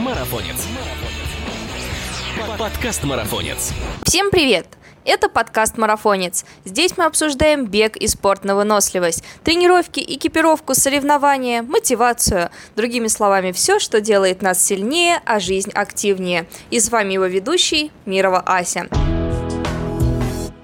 Марафонец. Подкаст Марафонец. Всем привет! Это подкаст «Марафонец». Здесь мы обсуждаем бег и спорт на выносливость, тренировки, экипировку, соревнования, мотивацию. Другими словами, все, что делает нас сильнее, а жизнь активнее. И с вами его ведущий Мирова Ася.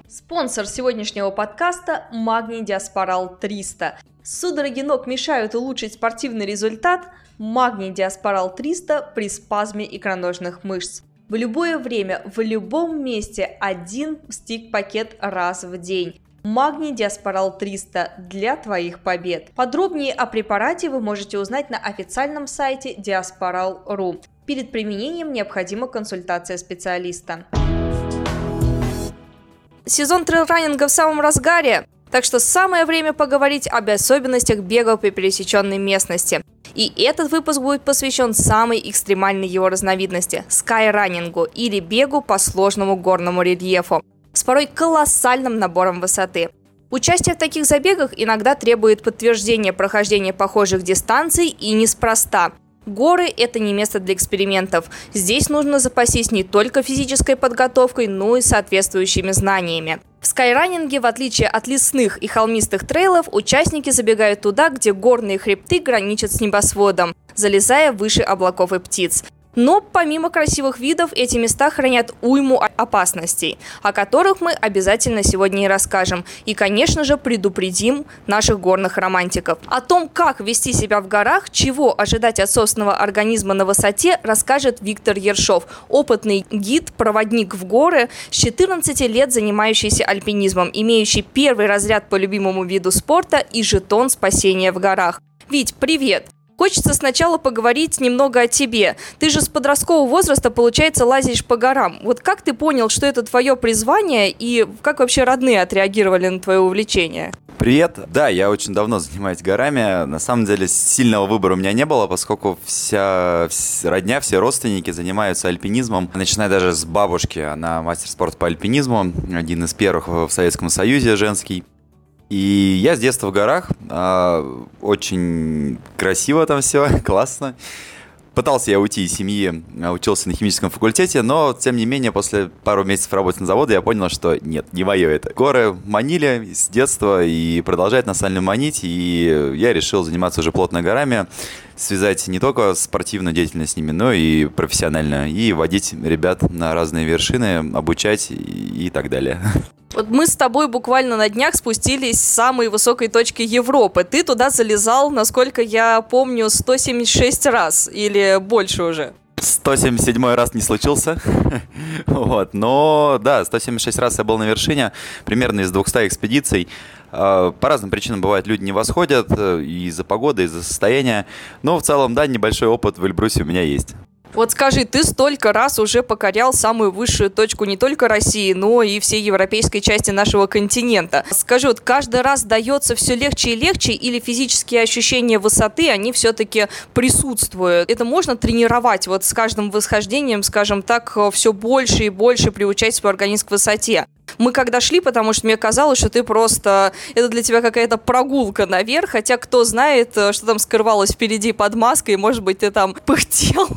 Спонсор сегодняшнего подкаста – Магний Диаспорал 300. Судороги ног мешают улучшить спортивный результат? Магний Диаспорал 300 при спазме икроножных мышц. В любое время, в любом месте один стик-пакет раз в день. Магний Диаспорал 300 для твоих побед. Подробнее о препарате вы можете узнать на официальном сайте diasporal.ru. Перед применением необходима консультация специалиста. Сезон трейл-раннинга в самом разгаре. Так что самое время поговорить об особенностях бега по пересеченной местности. И этот выпуск будет посвящен самой экстремальной его разновидности – скайранингу или бегу по сложному горному рельефу с порой колоссальным набором высоты. Участие в таких забегах иногда требует подтверждения прохождения похожих дистанций и неспроста – Горы – это не место для экспериментов. Здесь нужно запастись не только физической подготовкой, но и соответствующими знаниями. В скайранинге, в отличие от лесных и холмистых трейлов, участники забегают туда, где горные хребты граничат с небосводом, залезая выше облаков и птиц. Но помимо красивых видов, эти места хранят уйму опасностей, о которых мы обязательно сегодня и расскажем. И, конечно же, предупредим наших горных романтиков. О том, как вести себя в горах, чего ожидать от собственного организма на высоте, расскажет Виктор Ершов, опытный гид, проводник в горы, с 14 лет занимающийся альпинизмом, имеющий первый разряд по любимому виду спорта и жетон спасения в горах. Вить, привет! Хочется сначала поговорить немного о тебе. Ты же с подросткового возраста, получается, лазишь по горам. Вот как ты понял, что это твое призвание, и как вообще родные отреагировали на твое увлечение? Привет. Да, я очень давно занимаюсь горами. На самом деле сильного выбора у меня не было, поскольку вся, родня, все родственники занимаются альпинизмом. Начиная даже с бабушки. Она мастер спорта по альпинизму, один из первых в Советском Союзе женский. И я с детства в горах, а, очень красиво там все, классно. Пытался я уйти из семьи, а, учился на химическом факультете, но, тем не менее, после пару месяцев работы на заводе я понял, что нет, не мое это. Горы манили с детства и продолжают нас сально манить, и я решил заниматься уже плотно горами, связать не только спортивную деятельность с ними, но и профессионально, и водить ребят на разные вершины, обучать и так далее. Вот мы с тобой буквально на днях спустились с самой высокой точки Европы. Ты туда залезал, насколько я помню, 176 раз или больше уже. 177 раз не случился. вот. Но да, 176 раз я был на вершине, примерно из 200 экспедиций. А, по разным причинам бывает, люди не восходят э, из-за погоды, из-за состояния. Но в целом, да, небольшой опыт в Эльбрусе у меня есть. Вот скажи, ты столько раз уже покорял самую высшую точку не только России, но и всей европейской части нашего континента. Скажи, вот каждый раз дается все легче и легче, или физические ощущения высоты, они все-таки присутствуют? Это можно тренировать вот с каждым восхождением, скажем так, все больше и больше приучать свой организм к высоте? Мы когда шли, потому что мне казалось, что ты просто... Это для тебя какая-то прогулка наверх, хотя кто знает, э, что там скрывалось впереди под маской, может быть, ты там пыхтел,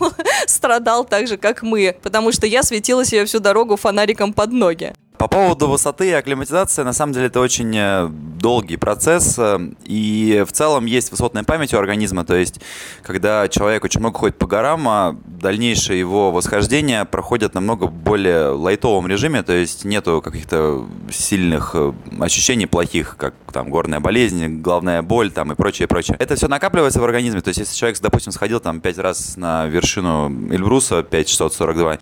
страдал так же, как мы, потому что я светила себе всю дорогу фонариком под ноги. По поводу высоты и акклиматизации, на самом деле это очень э, долгий процесс, э, и в целом есть высотная память у организма, то есть когда человек очень много ходит по горам, а дальнейшее его восхождение проходит намного более лайтовом режиме, то есть нету каких-то сильных э, ощущений плохих, как там горная болезнь, головная боль там и прочее, прочее. Это все накапливается в организме, то есть если человек, допустим, сходил там пять раз на вершину Эльбруса, 5642,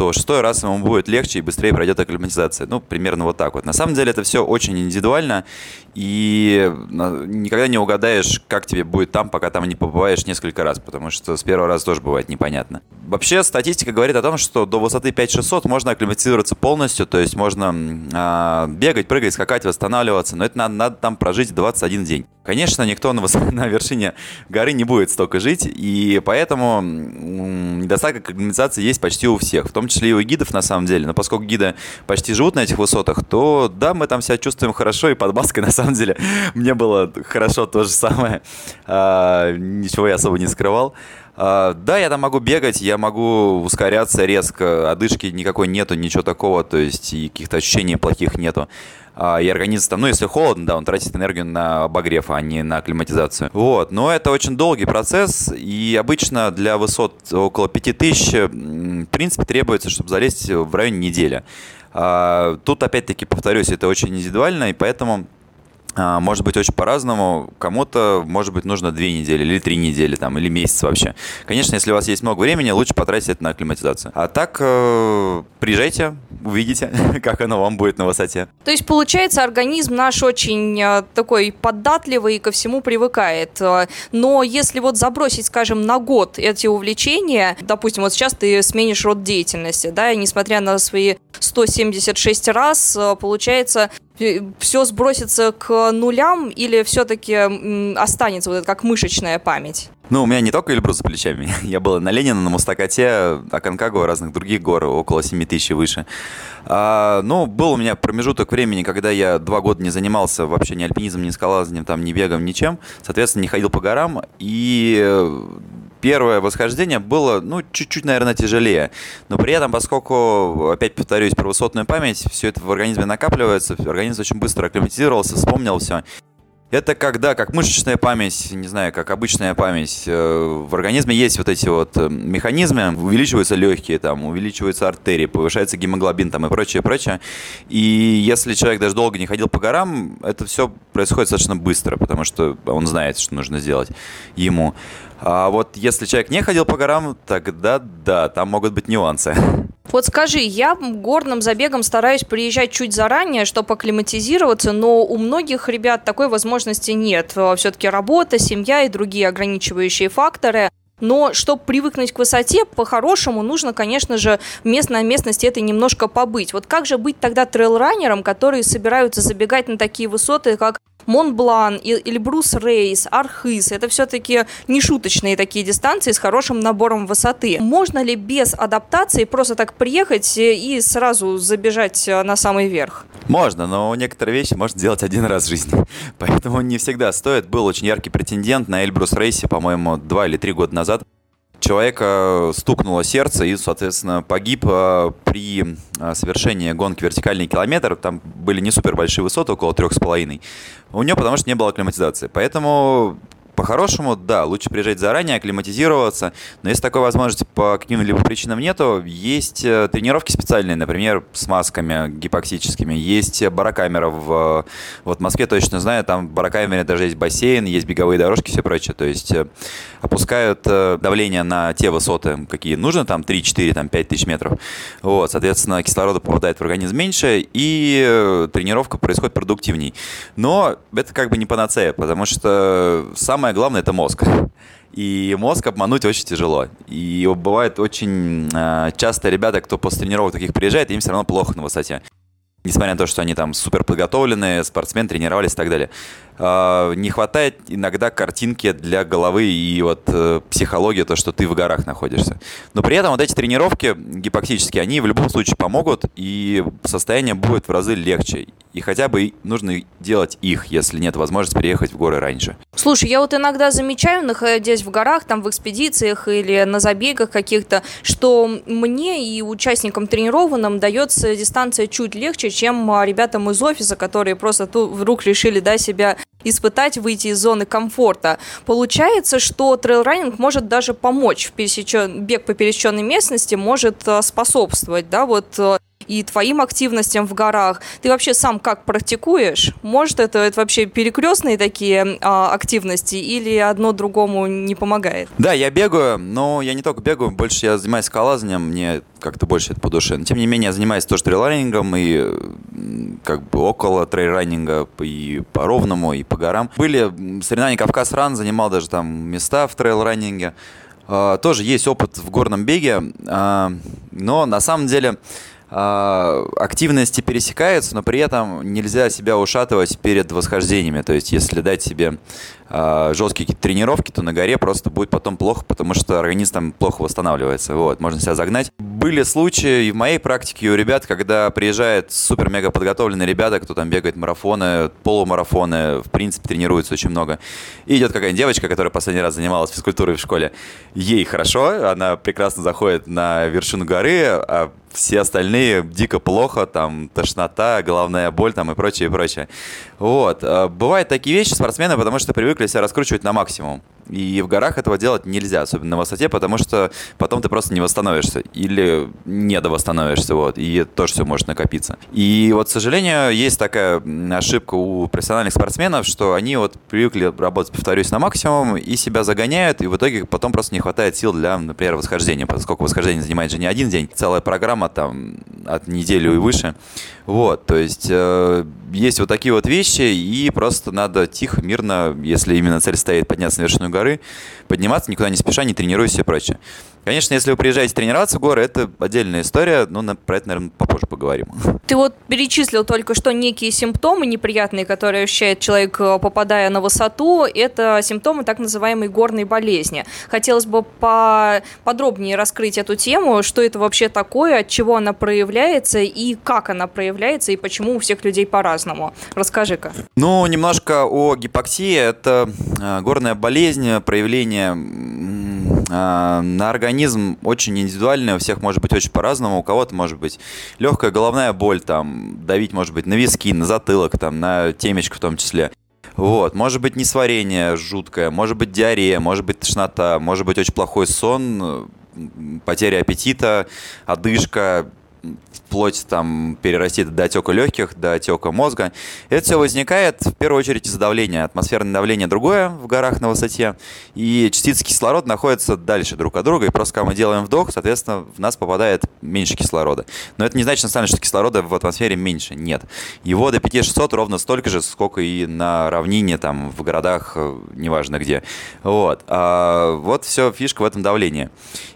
то шестой раз ему будет легче и быстрее пройдет акклиматизация. Ну, примерно вот так вот. На самом деле это все очень индивидуально, и никогда не угадаешь, как тебе будет там, пока там не побываешь несколько раз, потому что с первого раза тоже бывает непонятно. Вообще статистика говорит о том, что до высоты 5600 можно акклиматизироваться полностью, то есть можно э, бегать, прыгать, скакать, восстанавливаться, но это надо, надо там прожить 21 день. Конечно, никто на, на вершине горы не будет столько жить, и поэтому недостаток акклиматизации есть почти у всех, в том числе и у гидов на самом деле. Но поскольку гиды почти живут на этих высотах, то да, мы там себя чувствуем хорошо, и под маской на самом деле мне было хорошо то же самое. А, ничего я особо не скрывал. А, да, я там могу бегать, я могу ускоряться резко, одышки никакой нету, ничего такого, то есть и каких-то ощущений плохих нету. А, и организм там, ну, если холодно, да, он тратит энергию на обогрев, а не на климатизацию. Вот, но это очень долгий процесс, и обычно для высот около 5000, в принципе, требуется, чтобы залезть в районе недели. А, тут, опять-таки, повторюсь, это очень индивидуально, и поэтому может быть очень по-разному. Кому-то, может быть, нужно две недели или три недели, там, или месяц вообще. Конечно, если у вас есть много времени, лучше потратить это на акклиматизацию. А так, э, приезжайте, увидите, как оно вам будет на высоте. То есть, получается, организм наш очень э, такой податливый и ко всему привыкает. Э, но если вот забросить, скажем, на год эти увлечения, допустим, вот сейчас ты сменишь род деятельности, да, и несмотря на свои 176 раз, э, получается, все сбросится к нулям или все-таки останется вот это как мышечная память? Ну, у меня не только Эльбрус за плечами. Я был на Ленина, на Мустакате, Аконкагуа, разных других гор, около 7 тысяч и выше. А, ну, был у меня промежуток времени, когда я два года не занимался вообще ни альпинизмом, ни скалазанием, там, ни бегом, ничем. Соответственно, не ходил по горам. И первое восхождение было, ну, чуть-чуть, наверное, тяжелее. Но при этом, поскольку, опять повторюсь, про высотную память, все это в организме накапливается, организм очень быстро акклиматизировался, вспомнил все. Это когда, как мышечная память, не знаю, как обычная память, э, в организме есть вот эти вот э, механизмы, увеличиваются легкие, там, увеличиваются артерии, повышается гемоглобин там и прочее, прочее. И если человек даже долго не ходил по горам, это все происходит достаточно быстро, потому что он знает, что нужно сделать ему. А вот если человек не ходил по горам, тогда да, там могут быть нюансы. Вот скажи, я горным забегом стараюсь приезжать чуть заранее, чтобы акклиматизироваться, но у многих ребят такой возможности нет. Все-таки работа, семья и другие ограничивающие факторы. Но чтобы привыкнуть к высоте, по-хорошему нужно, конечно же, мест на местности этой немножко побыть. Вот как же быть тогда трейлранером, которые собираются забегать на такие высоты, как Монблан, Эльбрус Рейс, Архыз. Это все-таки не шуточные такие дистанции с хорошим набором высоты. Можно ли без адаптации просто так приехать и сразу забежать э, на самый верх? Можно, но некоторые вещи можно делать один раз в жизни. Поэтому не всегда стоит. Был очень яркий претендент на Эльбрус Рейсе, по-моему, два или три года назад человека стукнуло сердце и, соответственно, погиб э, при э, совершении гонки вертикальный километр. Там были не супер большие высоты, около трех с половиной. У него потому что не было акклиматизации. Поэтому по-хорошему, да, лучше приезжать заранее, акклиматизироваться, но если такой возможности по каким-либо причинам нету, есть э, тренировки специальные, например, с масками гипоксическими, есть барокамера в, вот в Москве точно знаю, там в барокамере даже есть бассейн, есть беговые дорожки, все прочее, то есть э, опускают э, давление на те высоты, какие нужно, там 3, 4, там 5 тысяч метров, вот, соответственно, кислорода попадает в организм меньше, и тренировка происходит продуктивней. Но это как бы не панацея, потому что самое самое главное это мозг. И мозг обмануть очень тяжело. И бывает очень э, часто ребята, кто после тренировок таких приезжает, им все равно плохо на высоте. Несмотря на то, что они там супер подготовленные, спортсмены, тренировались и так далее. Э, не хватает иногда картинки для головы и вот э, психологии, то, что ты в горах находишься. Но при этом вот эти тренировки гипоксические, они в любом случае помогут, и состояние будет в разы легче. И хотя бы нужно делать их, если нет возможности переехать в горы раньше. Слушай, я вот иногда замечаю, находясь в горах, там в экспедициях или на забегах каких-то, что мне и участникам тренированным дается дистанция чуть легче, чем а, ребятам из офиса, которые просто тут вдруг решили да, себя испытать, выйти из зоны комфорта. Получается, что трейлранинг может даже помочь в пересечен... бег по пересеченной местности, может э, способствовать, да, вот э, и твоим активностям в горах. Ты вообще сам как практикуешь? Может, это, это вообще перекрестные такие а, активности или одно другому не помогает? Да, я бегаю, но я не только бегаю, больше я занимаюсь скалазанием, мне как-то больше это по душе. Но, тем не менее, я занимаюсь тоже трейлранингом и как бы около трейлранинга и по ровному, и по горам. Были соревнования Кавказ Ран, занимал даже там места в трейлранинге. Uh, тоже есть опыт в горном беге, uh, но на самом деле а, активности пересекаются, но при этом нельзя себя ушатывать перед восхождениями. То есть, если дать себе э, жесткие тренировки, то на горе просто будет потом плохо, потому что организм там плохо восстанавливается. Вот, можно себя загнать. были случаи и в моей практике, и у ребят, когда приезжают супер-мега подготовленные ребята, кто там бегает марафоны, полумарафоны, в принципе, тренируется очень много. И идет какая-нибудь девочка, которая последний раз занималась физкультурой в школе. Ей хорошо, она прекрасно заходит на вершину горы, а все остальные дико плохо, там, тошнота, головная боль там и прочее, и прочее. Вот. А бывают такие вещи спортсмены, потому что привыкли себя раскручивать на максимум. И в горах этого делать нельзя, особенно на высоте, потому что потом ты просто не восстановишься или не довосстановишься, вот, и тоже все может накопиться. И вот, к сожалению, есть такая ошибка у профессиональных спортсменов, что они вот привыкли работать, повторюсь, на максимум и себя загоняют, и в итоге потом просто не хватает сил для, например, восхождения, поскольку восхождение занимает же не один день, целая программа там от недели и выше. Вот, то есть э, есть вот такие вот вещи, и просто надо тихо, мирно, если именно цель стоит подняться на вершину горы, arī. Подниматься, никуда не спеша, не тренируясь и прочее. Конечно, если вы приезжаете тренироваться в горы, это отдельная история, но на, про это, наверное, попозже поговорим. Ты вот перечислил только что некие симптомы неприятные, которые ощущает человек, э, попадая на высоту. Это симптомы так называемой горной болезни. Хотелось бы подробнее раскрыть эту тему, что это вообще такое, от чего она проявляется и как она проявляется, и почему у всех людей по-разному. Расскажи-ка. Ну, немножко о гипоксии. Это э, горная болезнь, проявление а, на организм очень индивидуальный, у всех может быть очень по-разному. У кого-то может быть легкая головная боль, там, давить может быть на виски, на затылок, там, на темечко в том числе. Вот, может быть несварение жуткое, может быть диарея, может быть тошнота, может быть очень плохой сон, потеря аппетита, одышка, вплоть там перерастит до отека легких, до отека мозга. Это все возникает в первую очередь из-за давления. Атмосферное давление другое в горах на высоте, и частицы кислорода находятся дальше друг от друга, и просто когда мы делаем вдох, соответственно, в нас попадает меньше кислорода. Но это не значит, на самом деле, что кислорода в атмосфере меньше. Нет. Его до 5600 ровно столько же, сколько и на равнине, там, в городах, э, неважно где. Вот. А вот все фишка в этом давлении.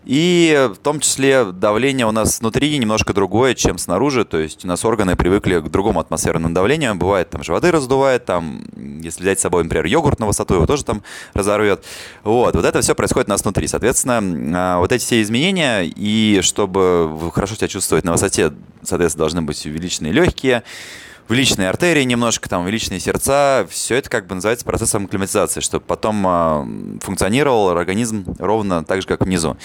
И в том числе давление у нас внутри немножко другое, чем снаружи, то есть у нас органы привыкли к другому атмосферному давлению, бывает там животы раздувает, там, если взять с собой, например, йогурт на высоту, его тоже там разорвет. Вот, вот это все происходит у нас внутри. Соответственно, а, вот эти все изменения, и чтобы хорошо себя чувствовать на высоте, соответственно, должны быть увеличены легкие, увеличенные артерии немножко, там увеличенные сердца, все это как бы называется процессом акклиматизации, чтобы потом э, функционировал организм ровно так же, как внизу.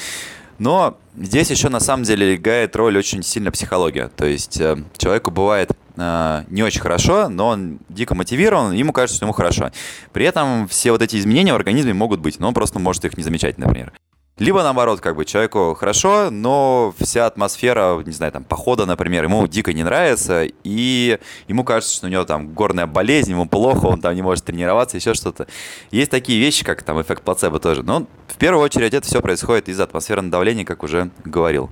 Но здесь еще на самом деле играет роль очень сильно психология. То есть э, человеку бывает э, не очень хорошо, но он дико мотивирован, ему кажется, что ему хорошо. При этом все вот эти изменения в организме могут быть, но он просто может их не замечать, например. Либо наоборот, как бы человеку хорошо, но вся атмосфера, не знаю, там, похода, например, ему дико не нравится, и ему кажется, что у него там горная болезнь, ему плохо, он там не может тренироваться, еще что-то. Есть такие вещи, как там эффект плацебо тоже. Но в первую очередь это все происходит из-за атмосферного давления, как уже говорил.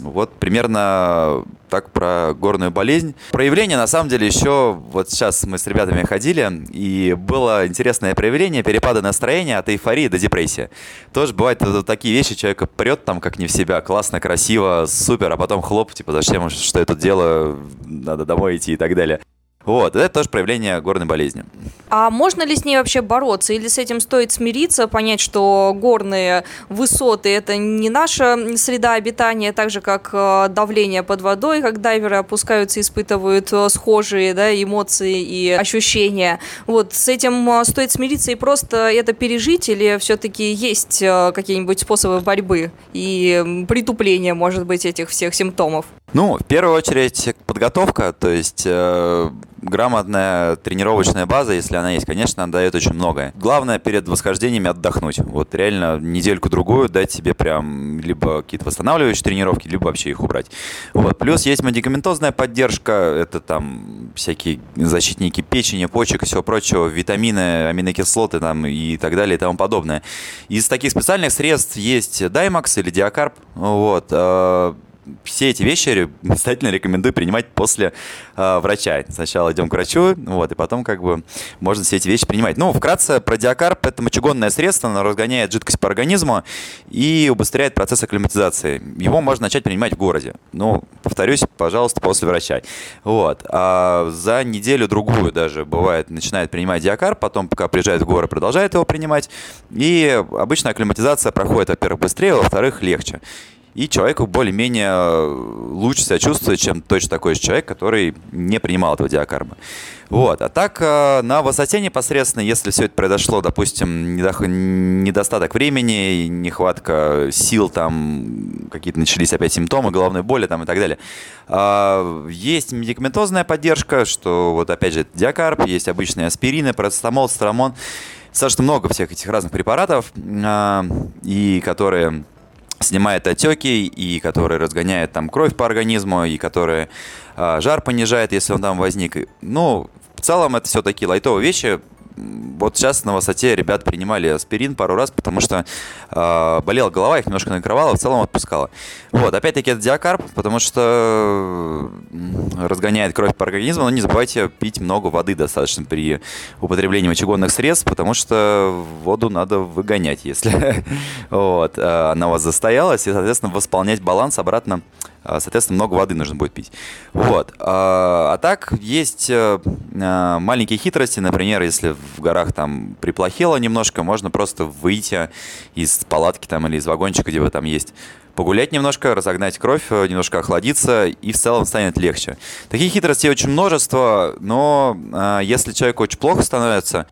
Вот примерно так про горную болезнь. Проявление, на самом деле, еще вот сейчас мы с ребятами ходили, и было интересное проявление перепада настроения от эйфории до депрессии. Тоже бывают вот такие вещи, человека прет там как не в себя, классно, красиво, супер, а потом хлоп, типа, зачем, что я тут делаю, надо домой идти и так далее. Вот, это тоже проявление горной болезни. А можно ли с ней вообще бороться? Или с этим стоит смириться, понять, что горные высоты – это не наша среда обитания, так же, как э, давление под водой, как дайверы опускаются, испытывают э, схожие да, эмоции и ощущения. Вот, с этим э, стоит смириться и просто это пережить, или все-таки есть какие-нибудь способы борьбы и притупления, может быть, этих всех симптомов? Ну, в первую очередь, подготовка, то есть э, грамотная тренировочная база, если она есть, конечно, она дает очень многое. Главное перед восхождениями отдохнуть. Вот реально недельку-другую дать себе прям либо какие-то восстанавливающие тренировки, либо вообще их убрать. Вот. Плюс есть медикаментозная поддержка, это там всякие защитники печени, почек и всего прочего, витамины, аминокислоты там и так далее и тому подобное. Из таких специальных средств есть Даймакс или Диакарп. Вот э, все эти вещи обязательно рекомендую принимать после э, врача. Сначала идем к врачу, вот, и потом как бы можно все эти вещи принимать. Ну, вкратце, продиакарп – это мочегонное средство, оно разгоняет жидкость по организму и убыстряет процесс акклиматизации. Его можно начать принимать в городе. Ну, повторюсь, пожалуйста, после врача. Вот. А за неделю-другую даже бывает, начинает принимать диакарп, потом, пока приезжает в горы, продолжает его принимать. И обычно акклиматизация проходит, во-первых, быстрее, во-вторых, легче. И человеку более-менее лучше себя чувствует, чем точно такой же человек, который не принимал этого диакарба. Вот. А так, э, на высоте непосредственно, если все это произошло, допустим, недостаток времени, нехватка сил, там какие-то начались опять симптомы, головной боли там и так далее. А, есть медикаментозная поддержка, что вот опять же диакарб, есть обычные аспирины, парацетамол, страмон. Достаточно много всех этих разных препаратов, и которые снимает отеки и которые разгоняют там кровь по организму и которые э, жар понижает, если он там возник. Ну, в целом это все такие лайтовые вещи, вот сейчас на высоте ребят принимали аспирин пару раз, потому что э, болела голова, их немножко накрывала, в целом отпускала. Вот, опять-таки это диакарп, потому что разгоняет кровь по организму, но не забывайте пить много воды достаточно при употреблении мочегонных средств, потому что воду надо выгонять, если вот, э, она у вас застоялась, и, соответственно, восполнять баланс обратно соответственно, много воды нужно будет пить. Вот. А, а так, есть э, а, маленькие хитрости, например, если в горах там приплохело немножко, можно просто выйти из палатки там или из вагончика, где вы там есть, погулять немножко, разогнать кровь, э, немножко охладиться, и в целом станет легче. Таких хитростей очень множество, но если человеку очень плохо становится,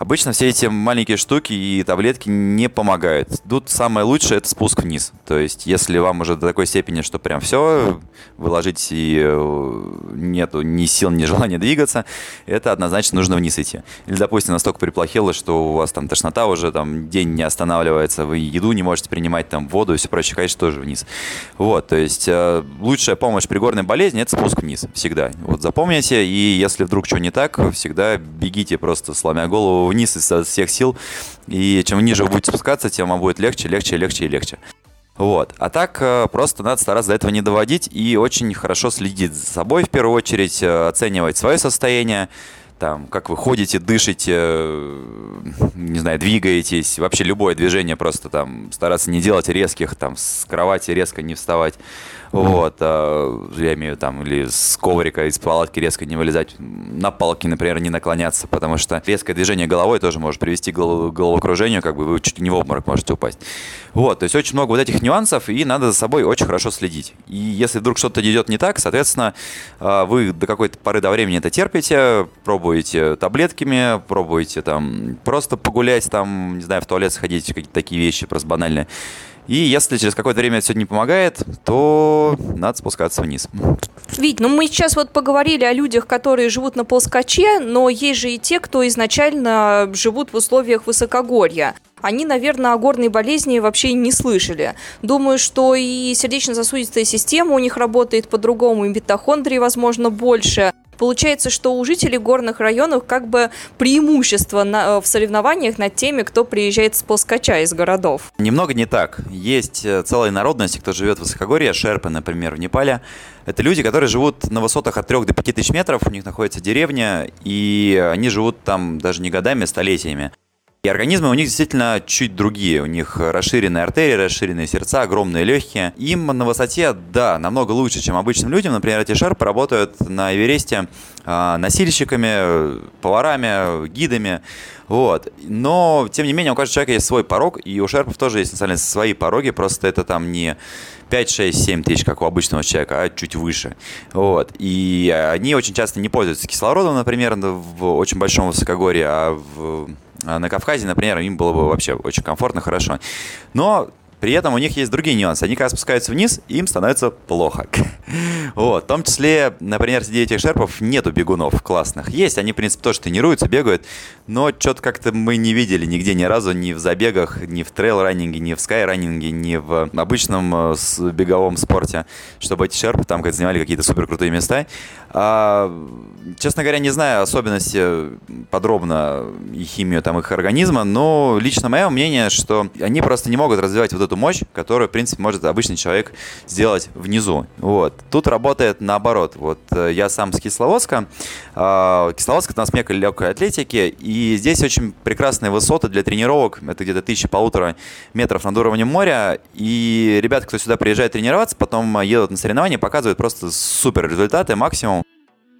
Обычно все эти маленькие штуки и таблетки не помогают. Тут самое лучшее это спуск вниз. То есть, если вам уже до такой степени, что прям все, вы ложитесь и э, нету ни сил, ни желания двигаться, это однозначно нужно вниз идти. Или, допустим, настолько приплохело, что у вас там тошнота уже там день не останавливается, вы еду не можете принимать, там воду и все прочее, конечно, тоже вниз. Вот, то есть, э, лучшая помощь при горной болезни это спуск вниз, всегда. Вот запомните, и если вдруг что не так, всегда бегите просто сломя голову вниз из всех сил. И чем ниже вы будете спускаться, тем вам будет легче, легче, легче и легче. Вот. А так э, просто надо стараться до этого не доводить и очень хорошо следить за собой в первую очередь, э, оценивать свое состояние, там, как вы ходите, дышите, не знаю, двигаетесь, вообще любое движение просто там стараться не делать резких, там, с кровати резко не вставать. Вот, а, я имею там, или с коврика из палатки резко не вылезать, на палке, например, не наклоняться, потому что резкое движение головой тоже может привести к головокружению, как бы вы чуть не в обморок можете упасть. Вот, то есть очень много вот этих нюансов, и надо за собой очень хорошо следить. И если вдруг что-то идет не так, соответственно, а, вы до какой-то поры до времени это терпите, пробуете таблетками, пробуете там просто погулять, там, не знаю, в туалет сходить, какие-то такие вещи просто банальные. И если через какое-то время это все не помогает, то надо спускаться вниз. Вить, ну мы сейчас вот поговорили о людях, которые живут на полскаче, но есть же и те, кто изначально живут в условиях высокогорья они, наверное, о горной болезни вообще не слышали. Думаю, что и сердечно-сосудистая система у них работает по-другому, и митохондрии, возможно, больше. Получается, что у жителей горных районов как бы преимущество на, э, в соревнованиях над теми, кто приезжает с плоскоча из городов. Немного не так. Есть э, целая народность, кто живет в высокогорье, шерпы, например, в Непале. Это люди, которые живут на высотах от 3 до 5 тысяч метров, у них находится деревня, и они живут там даже не годами, а столетиями. И организмы у них действительно чуть другие. У них расширенные артерии, расширенные сердца, огромные легкие. Им на высоте, да, намного лучше, чем обычным людям. Например, эти шерпы работают на Эвересте э, носильщиками, поварами, гидами. Вот. Но, тем не менее, у каждого человека есть свой порог, и у шерпов тоже есть, на самом деле, свои пороги, просто это там не 5, 6, 7 тысяч, как у обычного человека, а чуть выше. Вот. И они очень часто не пользуются кислородом, например, в очень большом высокогорье, а в а на Кавказе, например, им было бы вообще очень комфортно, хорошо. Но при этом у них есть другие нюансы. Они, когда спускаются вниз, им становится плохо. вот. В том числе, например, среди этих шерпов нету бегунов классных. Есть, они, в принципе, тоже тренируются, бегают, но что-то как-то мы не видели нигде ни разу, ни в забегах, ни в трейл-раннинге, ни в скай-раннинге, ни в обычном э, беговом спорте, чтобы эти шерпы там как занимали какие-то супер крутые места. А, честно говоря, не знаю особенности подробно и химию там их организма, но лично мое мнение, что они просто не могут развивать вот эту эту мощь, которую, в принципе, может обычный человек сделать внизу. Вот. Тут работает наоборот. Вот э, я сам с Кисловодска. А, Кисловодск — это у нас мека легкой атлетики, и здесь очень прекрасные высоты для тренировок. Это где-то тысячи полутора метров над уровнем моря. И ребята, кто сюда приезжает тренироваться, потом едут на соревнования, показывают просто супер результаты, максимум.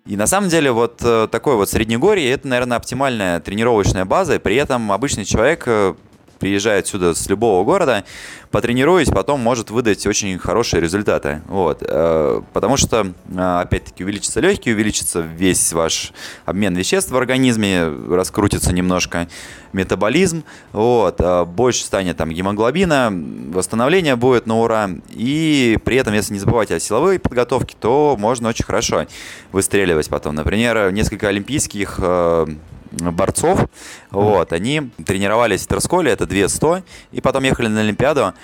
И на самом деле вот э, такой вот среднегорье, это, наверное, оптимальная тренировочная база, и при этом обычный человек э, приезжает сюда с любого города, потренируясь, потом может выдать очень хорошие результаты. Вот. Э, потому что, э, опять-таки, увеличится легкий, увеличится весь ваш обмен веществ в организме, раскрутится немножко метаболизм, вот, э, больше станет там гемоглобина, восстановление будет на ура, и при этом, если не забывать о силовой подготовке, то можно очень хорошо выстреливать потом. Например, несколько олимпийских борцов, вот, они тренировались в Терсколе, это 200, и потом ехали на Олимпиаду,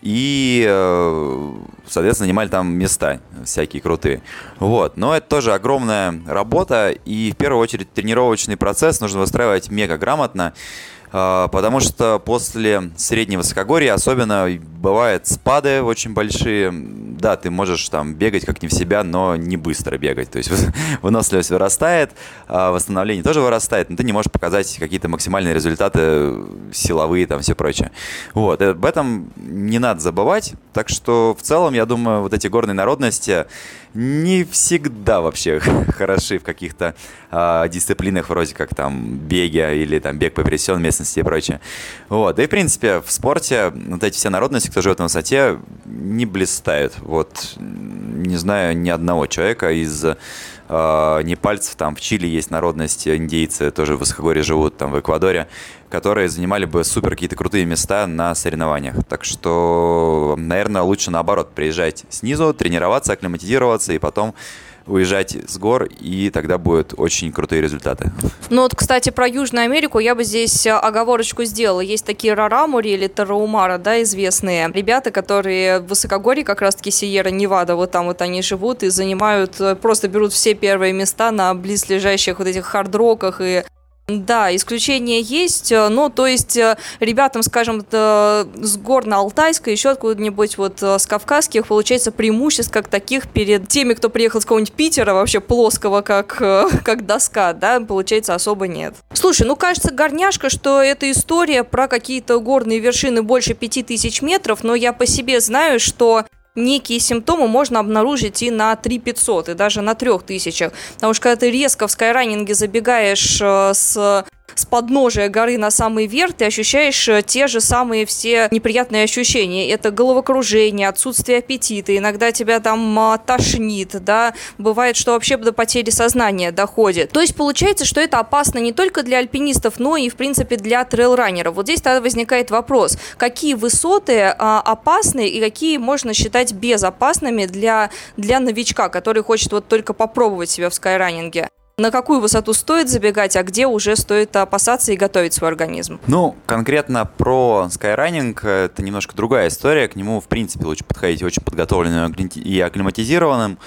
и, э, соответственно, занимали там места всякие крутые. Вот. Но это тоже огромная работа, и в первую очередь тренировочный процесс нужно выстраивать мега грамотно. А, потому что после среднего высокогорья особенно бывают спады очень большие. Да, ты можешь там бегать как не в себя, но не быстро бегать. То есть выносливость вырастает, а восстановление тоже вырастает, но ты не можешь показать какие-то максимальные результаты силовые, там все прочее. Вот, об этом не надо забывать. Так что в целом, я думаю, вот эти горные народности не всегда вообще хороши в каких-то э, дисциплинах вроде как там беги или там бег по пересеченной местности и прочее. Вот. Да и в принципе в спорте вот эти все народности, кто живет на высоте, не блистают. Вот не знаю ни одного человека из э, непальцев, там в Чили есть народность, индейцы тоже в высокогорье живут, там в Эквадоре, которые занимали бы супер какие-то крутые места на соревнованиях. Так что, наверное, лучше наоборот приезжать снизу, тренироваться, акклиматизироваться и потом уезжать с гор, и тогда будут очень крутые результаты. Ну вот, кстати, про Южную Америку я бы здесь э, оговорочку сделала. Есть такие Рарамури или Тараумара, да, известные ребята, которые в высокогорье, как раз-таки Сиера Невада, вот там вот они живут и занимают, э, просто берут все первые места на близлежащих вот этих хард-роках и да, исключения есть, э, ну, то есть э, ребятам, скажем, с горно-алтайска, еще откуда-нибудь вот э, с кавказских, получается преимуществ как таких перед теми, кто приехал с какого-нибудь Питера, вообще плоского, как, как доска, да, получается, особо нет. Слушай, ну, кажется, горняшка, что это история про какие-то горные вершины больше 5000 метров, но я по себе знаю, что некие симптомы можно обнаружить и на 3500, и даже на 3000. Потому что когда ты резко в скайранинге забегаешь э, с с подножия горы на самый верх, ты ощущаешь э, те же самые все неприятные ощущения. Это головокружение, отсутствие аппетита, иногда тебя там а, тошнит, да, бывает, что вообще до потери сознания доходит. То есть получается, что это опасно не только для альпинистов, но и, в принципе, для трейлранеров. Вот здесь тогда возникает вопрос, какие высоты а, опасны и какие можно считать безопасными для, для новичка, который хочет вот только попробовать себя в скайранинге? На какую высоту стоит забегать, а где уже стоит опасаться и готовить свой организм? Ну, конкретно про скайранинг это немножко другая история. К нему, в принципе, лучше подходить очень подготовленным и акклиматизированным.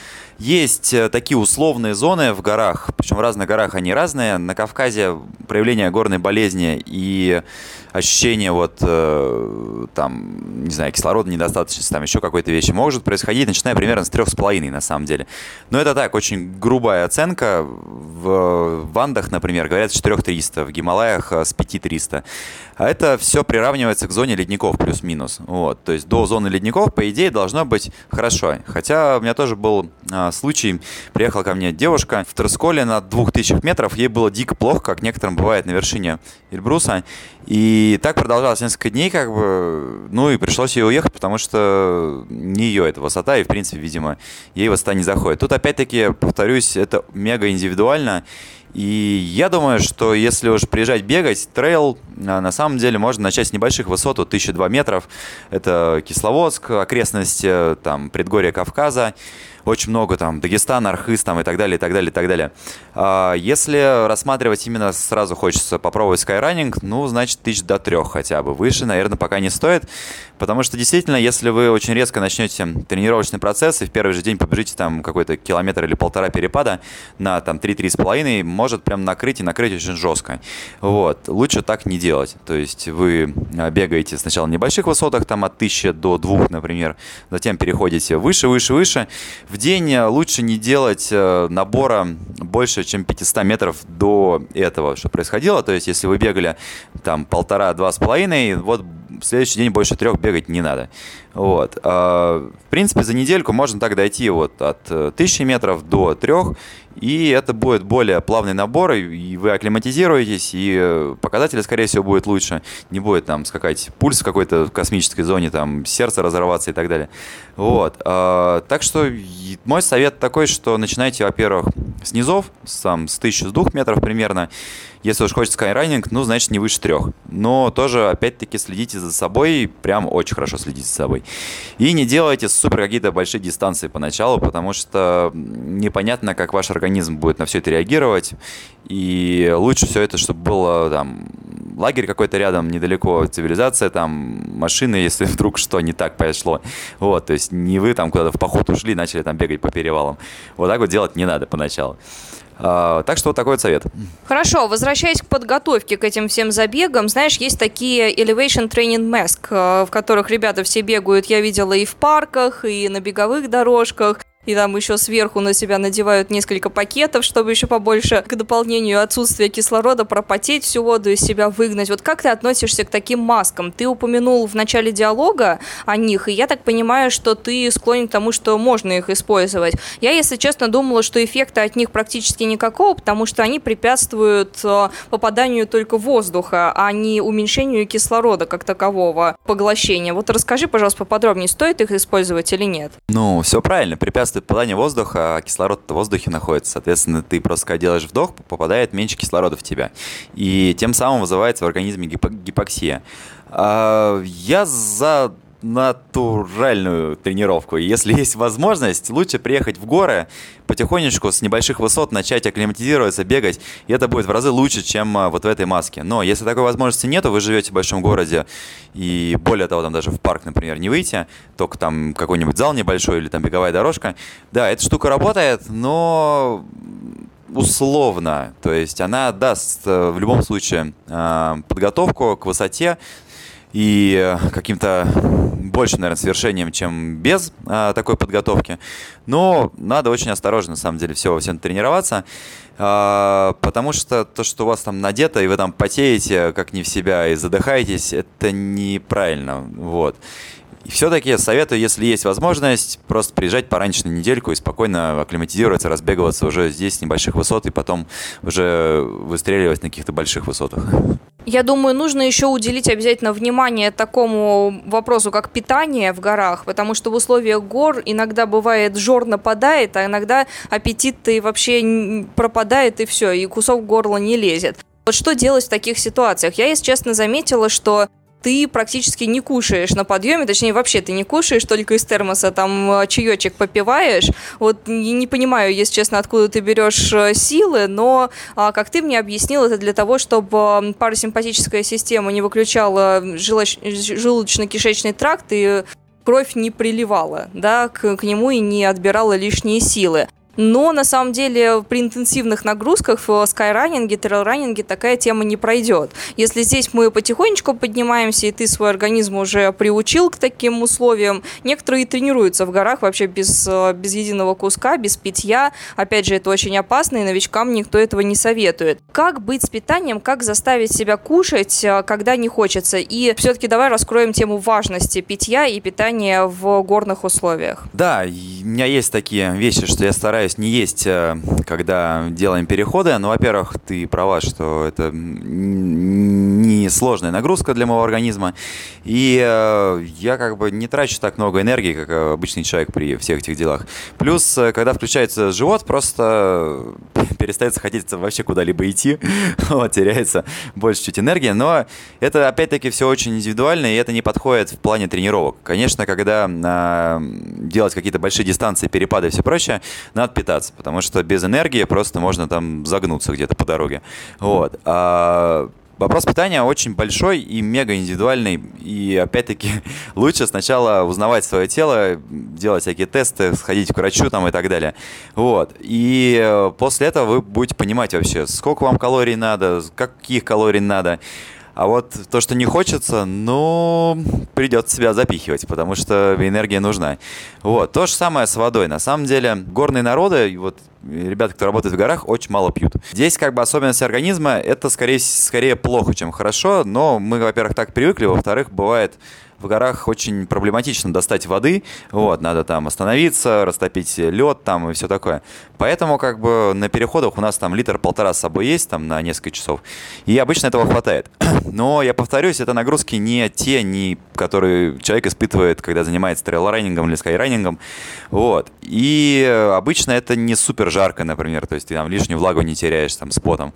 Есть э, такие условные зоны в горах, причем в разных горах они разные. На Кавказе проявление горной болезни и ощущение вот э, там, не знаю, кислорода недостаточности, там еще какой-то вещи может происходить, начиная примерно с трех с половиной на самом деле. Но это так, очень грубая оценка. В, в Андах, например, говорят с 4300, в Гималаях э, с 5300. А это все приравнивается к зоне ледников плюс-минус. Вот. То есть до зоны ледников, по идее, должно быть хорошо. Хотя у меня тоже был а, случай, приехала ко мне девушка в Терсколе на 2000 метров, ей было дико плохо, как некоторым бывает на вершине Эльбруса. И так продолжалось несколько дней, как бы, ну и пришлось ей уехать, потому что не ее эта высота, и, в принципе, видимо, ей высота не заходит. Тут, опять-таки, повторюсь, это мега индивидуально, и я думаю, что если уж приезжать бегать, трейл а, на самом деле можно начать с небольших высот, от 1002 метров. Это Кисловодск, окрестности, там, предгорье Кавказа очень много там Дагестан, Архыз там и так далее, и так далее, и так далее. А если рассматривать именно сразу хочется попробовать скайранинг, ну, значит, тысяч до трех хотя бы. Выше, наверное, пока не стоит, потому что действительно, если вы очень резко начнете тренировочный процесс и в первый же день побежите там какой-то километр или полтора перепада на там 3-3,5, может прям накрыть и накрыть очень жестко. Вот. Лучше так не делать. То есть вы а, бегаете сначала на небольших высотах, там от 1000 до 2, например, затем переходите выше, выше, выше, в день э, лучше не делать э, набора больше, чем 500 метров до этого, что происходило. То есть, если вы бегали там полтора-два с половиной, вот в следующий день больше трех бегать не надо. Вот. А, в принципе, за недельку можно так дойти вот от 1000 метров до 3, и это будет более плавный набор, и вы акклиматизируетесь, и э, показатели, скорее всего, будут лучше. Не будет там скакать пульс в какой-то космической зоне, там сердце разорваться и так далее. Вот. А, так что мой совет такой, что начинайте, во-первых, с низов, сам с 1000 с 2 метров примерно. Если уж хочется скайранинг, ну, значит, не выше трех. Но тоже, опять-таки, следите за собой, прям очень хорошо следите за собой. И не делайте супер какие-то большие дистанции поначалу, потому что непонятно, как ваш организм будет на все это реагировать. И лучше все это, чтобы было там лагерь какой-то рядом, недалеко цивилизация, там машины, если вдруг что не так пошло. Вот, то есть не вы там куда-то в поход ушли, начали там бегать по перевалам. Вот так вот делать не надо поначалу. А, так что вот такой вот совет. Хорошо, возвращаясь к подготовке к этим всем забегам, знаешь, есть такие Elevation Training Mask, э, в которых ребята все бегают, я видела и в парках, и на беговых дорожках и там еще сверху на себя надевают несколько пакетов, чтобы еще побольше к дополнению отсутствия кислорода пропотеть всю воду из себя выгнать. Вот как ты относишься к таким маскам? Ты упомянул в начале диалога о них, и я так понимаю, что ты склонен к тому, что можно их использовать. Я, если честно, думала, что эффекта от них практически никакого, потому что они препятствуют э, попаданию только воздуха, а не уменьшению кислорода как такового поглощения. Вот расскажи, пожалуйста, поподробнее, стоит их использовать или нет? Ну, все правильно. Препятствует препятствует попаданию воздуха, а кислород в воздухе находится. Соответственно, ты просто когда делаешь вдох, попадает меньше кислорода в тебя. И тем самым вызывается в организме гипоксия. А, я за натуральную тренировку. Если есть возможность, лучше приехать в горы, потихонечку с небольших высот начать акклиматизироваться, бегать, и это будет в разы лучше, чем а, вот в этой маске. Но если такой возможности нет, вы живете в большом городе, и более того, там даже в парк, например, не выйти, только там какой-нибудь зал небольшой или там беговая дорожка, да, эта штука работает, но условно. То есть она даст э, в любом случае а, подготовку к высоте и каким-то большим, наверное, свершением, чем без а, такой подготовки. Но надо очень осторожно, на самом деле, все во всем тренироваться, а, потому что то, что у вас там надето, и вы там потеете, как не в себя, и задыхаетесь, это неправильно. Вот. И все-таки советую, если есть возможность, просто приезжать пораньше на недельку и спокойно акклиматизироваться, разбегиваться уже здесь с небольших высот и потом уже выстреливать на каких-то больших высотах. Я думаю, нужно еще уделить обязательно внимание такому вопросу, как питание в горах, потому что в условиях гор иногда бывает жор нападает, а иногда аппетит-то вообще пропадает и все, и кусок горла не лезет. Вот что делать в таких ситуациях? Я, если честно, заметила, что ты практически не кушаешь на подъеме, точнее, вообще ты не кушаешь, только из термоса там э, чаечек попиваешь. Вот не понимаю, если честно, откуда ты берешь э, силы, но, а, как ты мне объяснил, это для того, чтобы парасимпатическая система не выключала желудочно-кишечный тракт и кровь не приливала, да, к, к нему и не отбирала лишние силы. Но на самом деле при интенсивных нагрузках в скайранинге, трейлранинге такая тема не пройдет. Если здесь мы потихонечку поднимаемся, и ты свой организм уже приучил к таким условиям, некоторые тренируются в горах вообще без, без единого куска, без питья. Опять же, это очень опасно, и новичкам никто этого не советует. Как быть с питанием, как заставить себя кушать, э, когда не хочется? И все-таки давай раскроем тему важности питья и питания в горных условиях. Да, у меня есть такие вещи, что я стараюсь стараюсь не есть, э, когда делаем переходы. Ну, во-первых, ты права, что это не сложная нагрузка для моего организма. И э, я как бы не трачу так много энергии, как обычный человек при всех этих делах. Плюс, э, когда включается живот, просто перестает хотеть вообще куда-либо идти. вот, теряется больше чуть энергии. Но это, опять-таки, все очень индивидуально, и это не подходит в плане тренировок. Конечно, когда э, делать какие-то большие дистанции, перепады и все прочее, надо надо питаться, потому что без энергии просто можно там загнуться где-то по дороге. Вот. А Вопрос питания очень большой и мега индивидуальный. И опять-таки лучше сначала узнавать свое тело, делать всякие тесты, сходить к врачу там и так далее. Вот. И э, после этого вы будете понимать вообще, сколько вам калорий надо, каких калорий надо. А вот то, что не хочется, ну, придется себя запихивать, потому что энергия нужна. Вот. То же самое с водой. На самом деле, горные народы, вот ребята, кто работает в горах, очень мало пьют. Здесь как бы особенность организма, это скорее, скорее плохо, чем хорошо, но мы, во-первых, так привыкли, во-вторых, бывает в горах очень проблематично достать воды, вот, надо там остановиться, растопить лед там и все такое. Поэтому как бы на переходах у нас там литр-полтора с собой есть там на несколько часов, и обычно этого хватает. Но я повторюсь, это нагрузки не те, не которые человек испытывает, когда занимается трейл-раннингом или скайранингом, вот. И обычно это не супер жарко, например, то есть ты там лишнюю влагу не теряешь там с потом.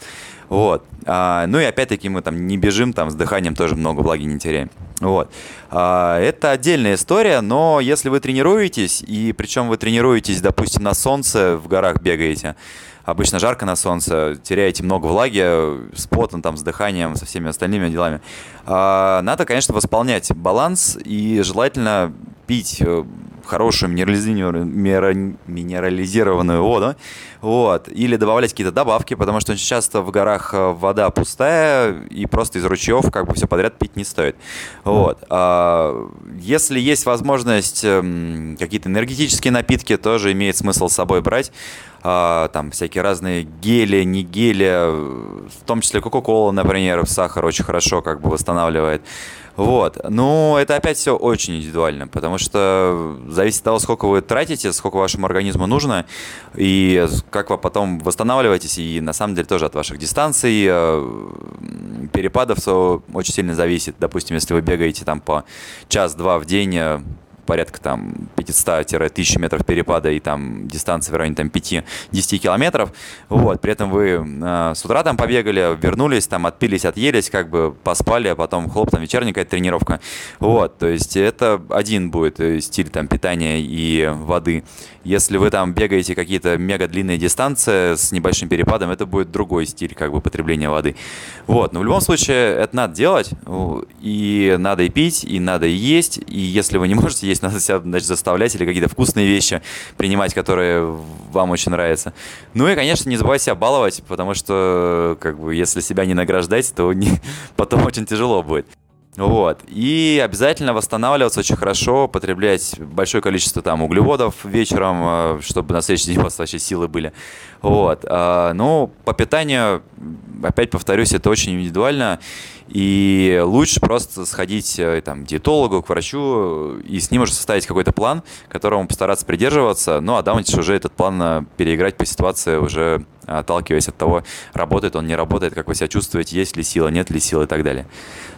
Вот. А, ну и опять-таки мы там не бежим, там с дыханием тоже много влаги не теряем. Вот. А, это отдельная история, но если вы тренируетесь, и причем вы тренируетесь, допустим, на солнце, в горах бегаете, обычно жарко на солнце, теряете много влаги с потом, там, с дыханием, со всеми остальными делами. А, надо, конечно, восполнять баланс и желательно пить э, хорошую минерализированную, воду, вот, или добавлять какие-то добавки, потому что очень часто в горах э, вода пустая, и просто из ручьев как бы все подряд пить не стоит. Вот. А, если есть возможность эм, какие-то энергетические напитки, тоже имеет смысл с собой брать. А, там всякие разные гели, не гели, в том числе Кока-Кола, например, сахар очень хорошо как бы восстанавливает. Вот. Ну, это опять все очень индивидуально, потому что зависит от того, сколько вы тратите, сколько вашему организму нужно, и как вы потом восстанавливаетесь, и на самом деле тоже от ваших дистанций, э, перепадов все очень сильно зависит. Допустим, если вы бегаете там по час-два в день, э, порядка там 500-1000 метров перепада и там дистанция в районе там 5-10 километров. Вот, при этом вы э, с утра там побегали, вернулись, там отпились, отъелись, как бы поспали, а потом хлоп, там вечерняя какая-то тренировка. Вот, то есть это один будет э, стиль там питания и воды. Если вы там бегаете какие-то мега длинные дистанции с небольшим перепадом, это будет другой стиль как бы потребления воды. Вот, но в любом случае это надо делать, и надо и пить, и надо и есть, и если вы не можете есть, надо себя значит, заставлять или какие-то вкусные вещи принимать, которые вам очень нравятся. Ну и, конечно, не забывайте себя баловать, потому что, как бы, если себя не награждать, то не, потом очень тяжело будет. Вот. И обязательно восстанавливаться очень хорошо, потреблять большое количество там углеводов вечером, э, чтобы на следующий день у вас вообще силы были. Вот. А, ну, по питанию, опять повторюсь, это очень индивидуально. И лучше просто сходить э, там, к диетологу, к врачу и с ним уже составить какой-то план, которому постараться придерживаться. Ну, а там уже этот план э, переиграть по ситуации, уже отталкиваясь от того, работает он, не работает, как вы себя чувствуете, есть ли сила, нет ли силы и так далее.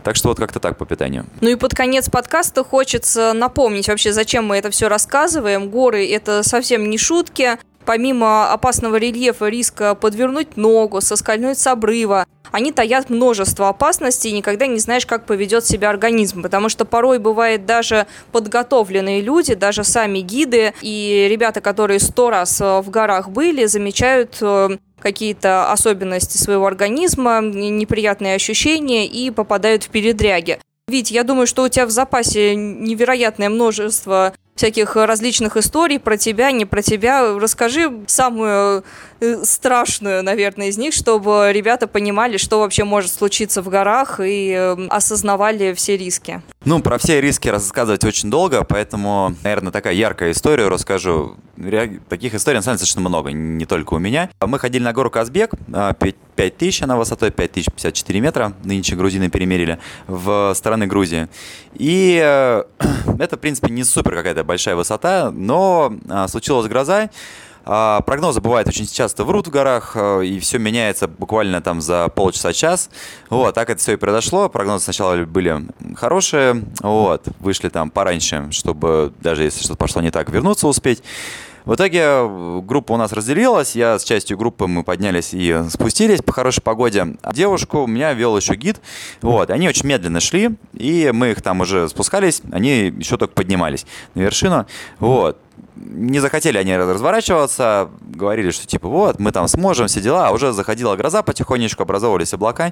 Так что вот как-то так по питанию. Ну и под конец подкаста хочется напомнить вообще, зачем мы это все рассказываем. Горы – это совсем не шутки. Помимо опасного рельефа, риска подвернуть ногу, соскользнуть с обрыва, они таят множество опасностей, и никогда не знаешь, как поведет себя организм, потому что порой бывает даже подготовленные люди, даже сами гиды и ребята, которые сто раз э, в горах были, замечают э, какие-то особенности своего организма, неприятные ощущения и попадают в передряги. Вить, я думаю, что у тебя в запасе невероятное множество всяких различных историй про тебя, не про тебя. Расскажи самую э, страшную, наверное, из них, чтобы ребята понимали, что вообще может случиться в горах и эм, осознавали все риски. Ну, про все риски рассказывать очень долго, поэтому, наверное, такая яркая история расскажу. Таких историй, на самом деле, достаточно много, не только у меня. Мы ходили на гору Казбек, 5000 она высотой, 5054 метра, нынче грузины перемерили, в стороны Грузии. И э, это, в принципе, не супер какая-то большая высота, но а, случилась гроза, а, прогнозы бывают очень часто врут в горах, а, и все меняется буквально там за полчаса-час. Вот, так это все и произошло. Прогнозы сначала были хорошие, вот, вышли там пораньше, чтобы даже если что-то пошло не так, вернуться успеть. В итоге э, группа у нас разделилась, я с частью группы мы поднялись и спустились по хорошей погоде. А девушку у меня вел еще гид, вот, они очень медленно шли, и мы их там уже спускались, они еще только поднимались на вершину, вот не захотели они разворачиваться, говорили, что типа вот, мы там сможем, все дела, а уже заходила гроза потихонечку, образовывались облака.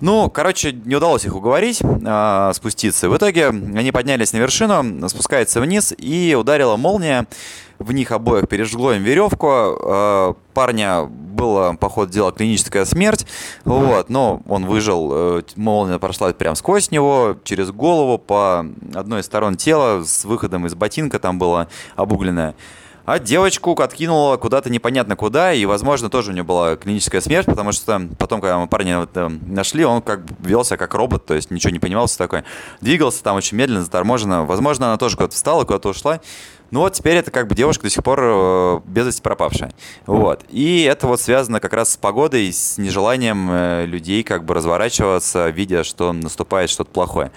Ну, короче, не удалось их уговорить э, спуститься. В итоге они поднялись на вершину, спускаются вниз, и ударила молния. В них обоих пережгло им веревку. Э, парня была, по ходу дела, клиническая смерть. Вот, но он выжил. Э, молния прошла прямо сквозь него, через голову, по одной из сторон тела, с выходом из ботинка там было обугленное. А девочку откинула куда-то непонятно куда, и, возможно, тоже у нее была клиническая смерть, потому что потом, когда мы парня вот, э, нашли, он как бы вел себя как робот, то есть ничего не понимал, все такое. Двигался там очень медленно, заторможенно. Возможно, она тоже куда-то встала, куда-то ушла. Ну вот теперь это как бы девушка до сих пор э, без вести пропавшая. Вот. И это вот связано как раз с погодой, с нежеланием э, людей как бы разворачиваться, видя, что наступает что-то плохое.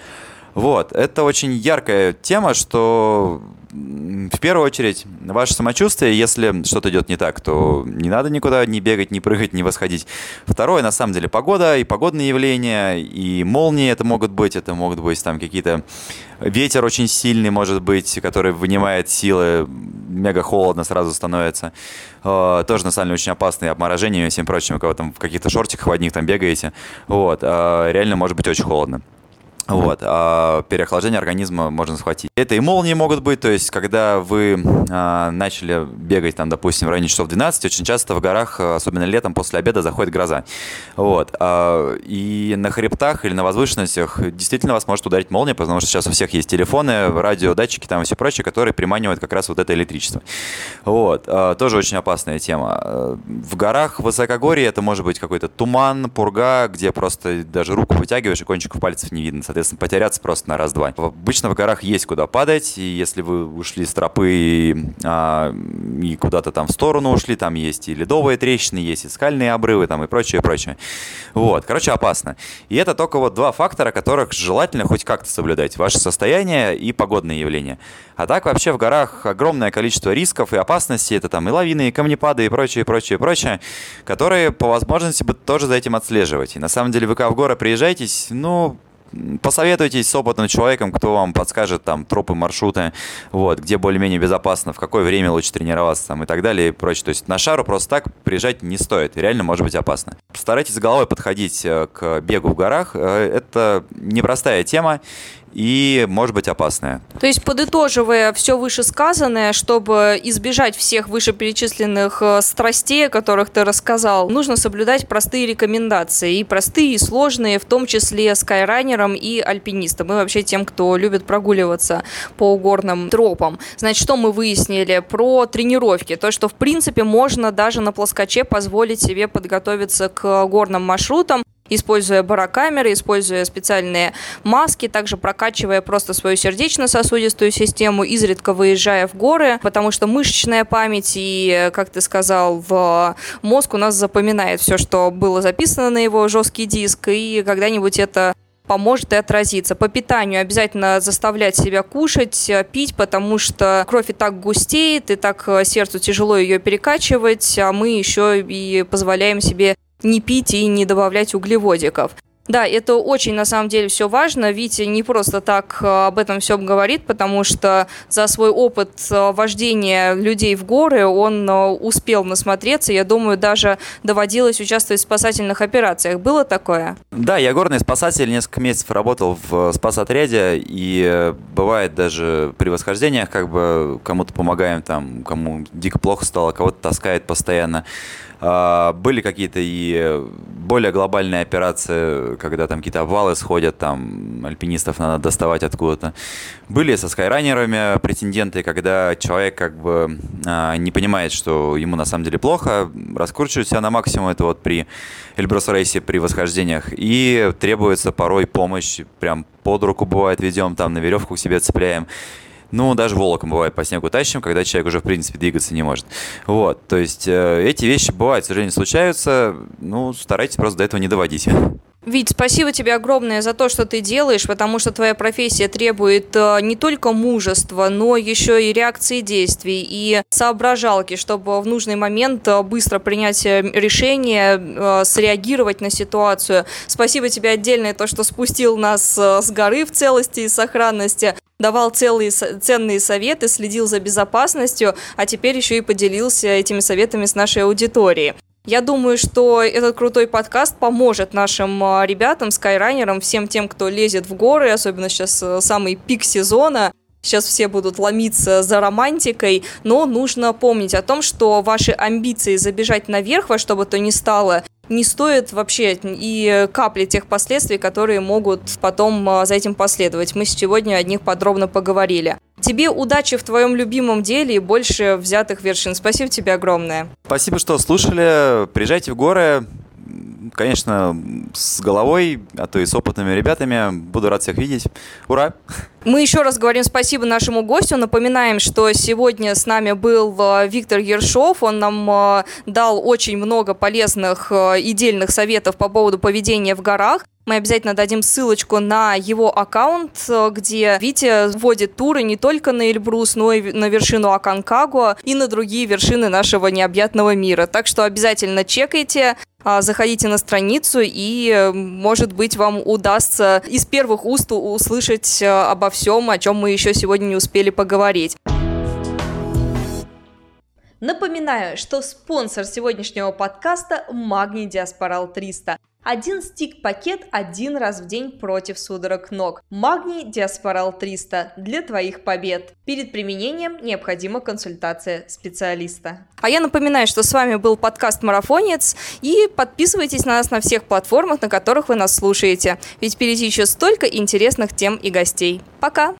Вот, это очень яркая тема, что в первую очередь ваше самочувствие, если что-то идет не так, то не надо никуда не бегать, не прыгать, не восходить. Второе, на самом деле, погода и погодные явления, и молнии это могут быть, это могут быть там какие-то... Ветер очень сильный может быть, который вынимает силы, мега холодно сразу становится. Э, тоже, на самом деле, очень опасный обморожение и всем прочим, когда там в каких-то шортиках в одних там бегаете. Вот, э, реально может быть очень холодно. Вот, а переохлаждение организма можно схватить. Это и молнии могут быть, то есть, когда вы а, начали бегать, там, допустим, в районе часов 12, очень часто в горах, особенно летом, после обеда заходит гроза. Вот, а, и на хребтах или на возвышенностях действительно вас может ударить молния, потому что сейчас у всех есть телефоны, радиодатчики там и все прочее, которые приманивают как раз вот это электричество. Вот, а, тоже очень опасная тема. В горах, высокогорье это может быть какой-то туман, пурга, где просто даже руку вытягиваешь и кончиков пальцев не видно соответственно, потеряться просто на раз-два. Обычно в горах есть куда падать, и если вы ушли с тропы и, а, и куда-то там в сторону ушли, там есть и ледовые трещины, есть и скальные обрывы там и прочее, прочее. Вот, короче, опасно. И это только вот два фактора, которых желательно хоть как-то соблюдать. Ваше состояние и погодные явления. А так вообще в горах огромное количество рисков и опасностей. Это там и лавины, и камнепады, и прочее, прочее, прочее, которые по возможности бы тоже за этим отслеживать. И на самом деле, вы в горы приезжаетесь, ну, посоветуйтесь с опытным человеком, кто вам подскажет там тропы, маршруты, вот, где более-менее безопасно, в какое время лучше тренироваться там и так далее и прочее. То есть на шару просто так приезжать не стоит, реально может быть опасно. Постарайтесь головой подходить э, к бегу в горах. Э, это непростая тема, и, может быть, опасная. То есть, подытоживая все вышесказанное, чтобы избежать всех вышеперечисленных э, страстей, о которых ты рассказал, нужно соблюдать простые рекомендации. И простые, и сложные, в том числе скайранерам и альпинистам, и вообще тем, кто любит прогуливаться по горным тропам. Значит, что мы выяснили про тренировки? То, что, в принципе, можно даже на плоскоче позволить себе подготовиться к горным маршрутам, используя барокамеры, используя специальные маски, также прокачивая просто свою сердечно-сосудистую систему, изредка выезжая в горы, потому что мышечная память и, как ты сказал, в мозг у нас запоминает все, что было записано на его жесткий диск, и когда-нибудь это поможет и отразиться. По питанию обязательно заставлять себя кушать, пить, потому что кровь и так густеет, и так сердцу тяжело ее перекачивать, а мы еще и позволяем себе не пить и не добавлять углеводиков. Да, это очень на самом деле все важно. Витя не просто так э, об этом все говорит, потому что за свой опыт э, вождения людей в горы он э, успел насмотреться. Я думаю, даже доводилось участвовать в спасательных операциях. Было такое? Да, я горный спасатель. Несколько месяцев работал в спасотряде. И бывает даже при восхождениях, как бы кому-то помогаем, там, кому дико плохо стало, кого-то таскает постоянно. А, были какие-то и более глобальные операции, когда там какие-то обвалы сходят, там альпинистов надо доставать откуда-то. Были со скайранерами претенденты, когда человек как бы а, не понимает, что ему на самом деле плохо, раскручивает себя на максимум, это вот при Эльбрус рейсе, при восхождениях, и требуется порой помощь, прям под руку бывает ведем, там на веревку к себе цепляем. Ну, даже волоком бывает по снегу тащим, когда человек уже, в принципе, двигаться не может. Вот, то есть э, эти вещи бывают, к сожалению, случаются. Ну, старайтесь просто до этого не доводить. Вить, спасибо тебе огромное за то, что ты делаешь, потому что твоя профессия требует э, не только мужества, но еще и реакции действий и соображалки, чтобы в нужный момент э, быстро принять решение, среагировать на ситуацию. Спасибо тебе отдельное то, что спустил нас с горы в целости и сохранности давал целые ценные советы, следил за безопасностью, а теперь еще и поделился этими советами с нашей аудиторией. Я думаю, что этот крутой подкаст поможет нашим а, ребятам, скайранерам, всем тем, кто лезет в горы, особенно сейчас э, самый пик сезона. Сейчас все будут ломиться за романтикой, но нужно помнить о том, что ваши амбиции забежать наверх во что бы то ни стало, не стоит вообще и капли тех последствий, которые могут потом а, за этим последовать. Мы сегодня о них подробно поговорили. Тебе удачи в твоем любимом деле и больше взятых вершин. Спасибо тебе огромное. Спасибо, что слушали. Приезжайте в горы. Конечно, с головой, а то и с опытными ребятами. Буду рад всех видеть. Ура! Мы еще раз говорим спасибо нашему гостю. Напоминаем, что сегодня с нами был э, Виктор Ершов. Он нам э, дал очень много полезных э, и дельных советов по поводу поведения в горах. Мы обязательно дадим ссылочку на его аккаунт, где Витя вводит туры не только на Эльбрус, но и на вершину Аконкагуа и на другие вершины нашего необъятного мира. Так что обязательно чекайте. А, заходите на страницу, и, может быть, вам удастся из первых уст услышать э, обо всем, о чем мы еще сегодня не успели поговорить. Напоминаю, что спонсор сегодняшнего подкаста – Магний Диаспорал 300 – один стик-пакет один раз в день против судорог ног. Магний Диаспорал 300 для твоих побед. Перед применением необходима консультация специалиста. А я напоминаю, что с вами был подкаст «Марафонец», и подписывайтесь на нас на всех платформах, на которых вы нас слушаете, ведь впереди еще столько интересных тем и гостей. Пока!